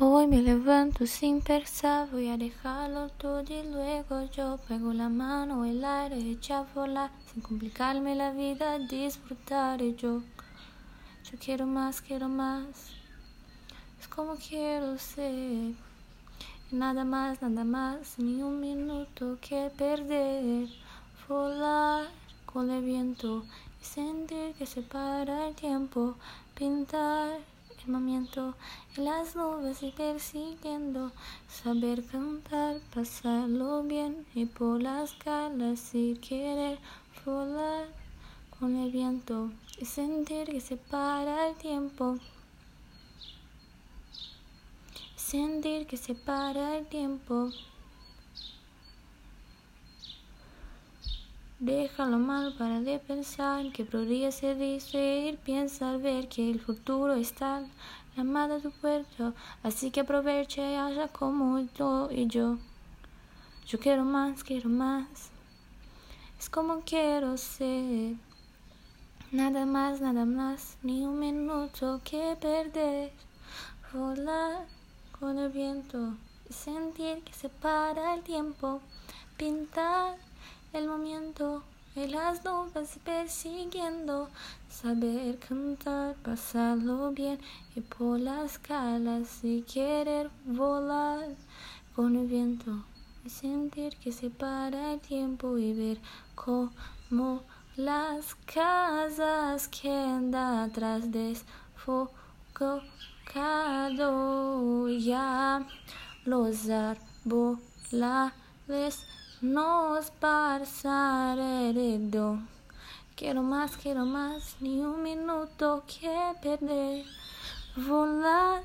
Hoy me levanto sin pensar, voy a dejarlo todo y luego yo pego la mano, el aire echa volar, sin complicarme la vida, disfrutar y yo. Yo quiero más, quiero más, es como quiero ser. Nada más, nada más, ni un minuto que perder. Volar con el viento y sentir que se para el tiempo, pintar el momento en las nubes y persiguiendo, saber cantar, pasarlo bien y por las calas y querer volar con el viento y sentir que se para el tiempo. Sentir que se para el tiempo. Deja lo malo para de pensar que podría ser distraer, piensa ver que el futuro está la madre de tu puerto, así que aprovecha y haga como yo y yo. Yo quiero más, quiero más, es como quiero ser. Nada más, nada más, ni un minuto que perder. Volar con el viento y sentir que se para el tiempo. Pintar el momento en las nubes persiguiendo, saber cantar, pasarlo bien y por las calas y querer volar con el viento y sentir que se para el tiempo y ver cómo las casas quedan atrás desfocado ya los árboles nos pasar heredó. Quiero más, quiero más, ni un minuto que perder. Volar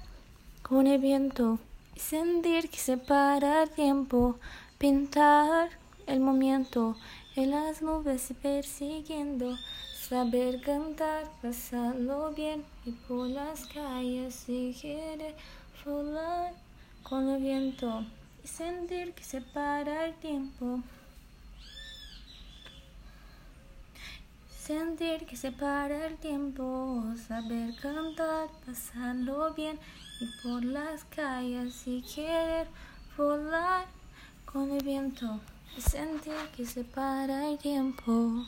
con el viento y sentir que se para el tiempo. Pintar el momento en las nubes y persiguiendo. Saber cantar, pasarlo bien y por las calles y querer volar con el viento y sentir que se para el tiempo. Sentir que se para el tiempo, saber cantar, pasarlo bien y por las calles y querer volar con el viento sentir que se para el tiempo.